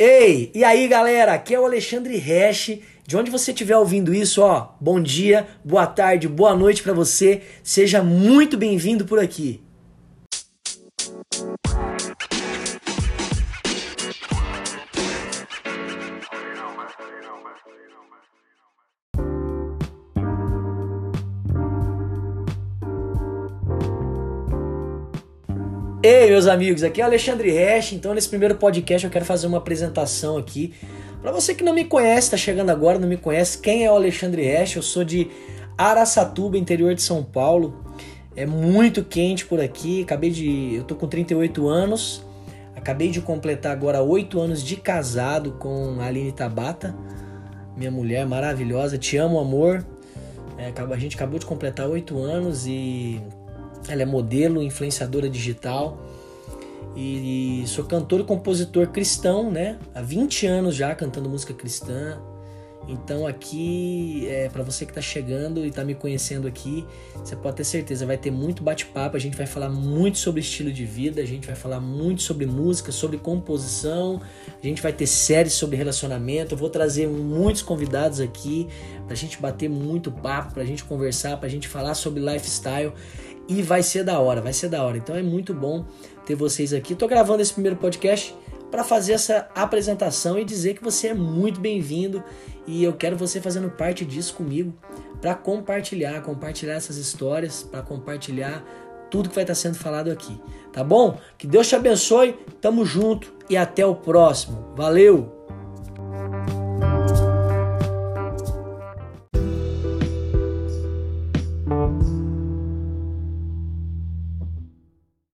Ei, e aí galera, aqui é o Alexandre Resch. De onde você estiver ouvindo isso, ó, bom dia, boa tarde, boa noite para você. Seja muito bem-vindo por aqui. Ei, meus amigos, aqui é o Alexandre Resch. Então, nesse primeiro podcast, eu quero fazer uma apresentação aqui. Para você que não me conhece, está chegando agora, não me conhece, quem é o Alexandre Resch? Eu sou de Araçatuba, interior de São Paulo. É muito quente por aqui. Acabei de. Eu tô com 38 anos. Acabei de completar agora 8 anos de casado com a Aline Tabata, minha mulher maravilhosa. Te amo, amor. É, a gente acabou de completar 8 anos e ela é modelo, influenciadora digital. E, sou cantor e compositor cristão, né? Há 20 anos já cantando música cristã. Então aqui, é, para você que está chegando e está me conhecendo aqui, você pode ter certeza, vai ter muito bate-papo, a gente vai falar muito sobre estilo de vida, a gente vai falar muito sobre música, sobre composição, a gente vai ter séries sobre relacionamento, eu vou trazer muitos convidados aqui para a gente bater muito papo, para a gente conversar, para a gente falar sobre lifestyle e vai ser da hora, vai ser da hora. Então é muito bom ter vocês aqui. Tô gravando esse primeiro podcast para fazer essa apresentação e dizer que você é muito bem-vindo e eu quero você fazendo parte disso comigo para compartilhar, compartilhar essas histórias, para compartilhar tudo que vai estar sendo falado aqui, tá bom? Que Deus te abençoe, tamo junto e até o próximo. Valeu!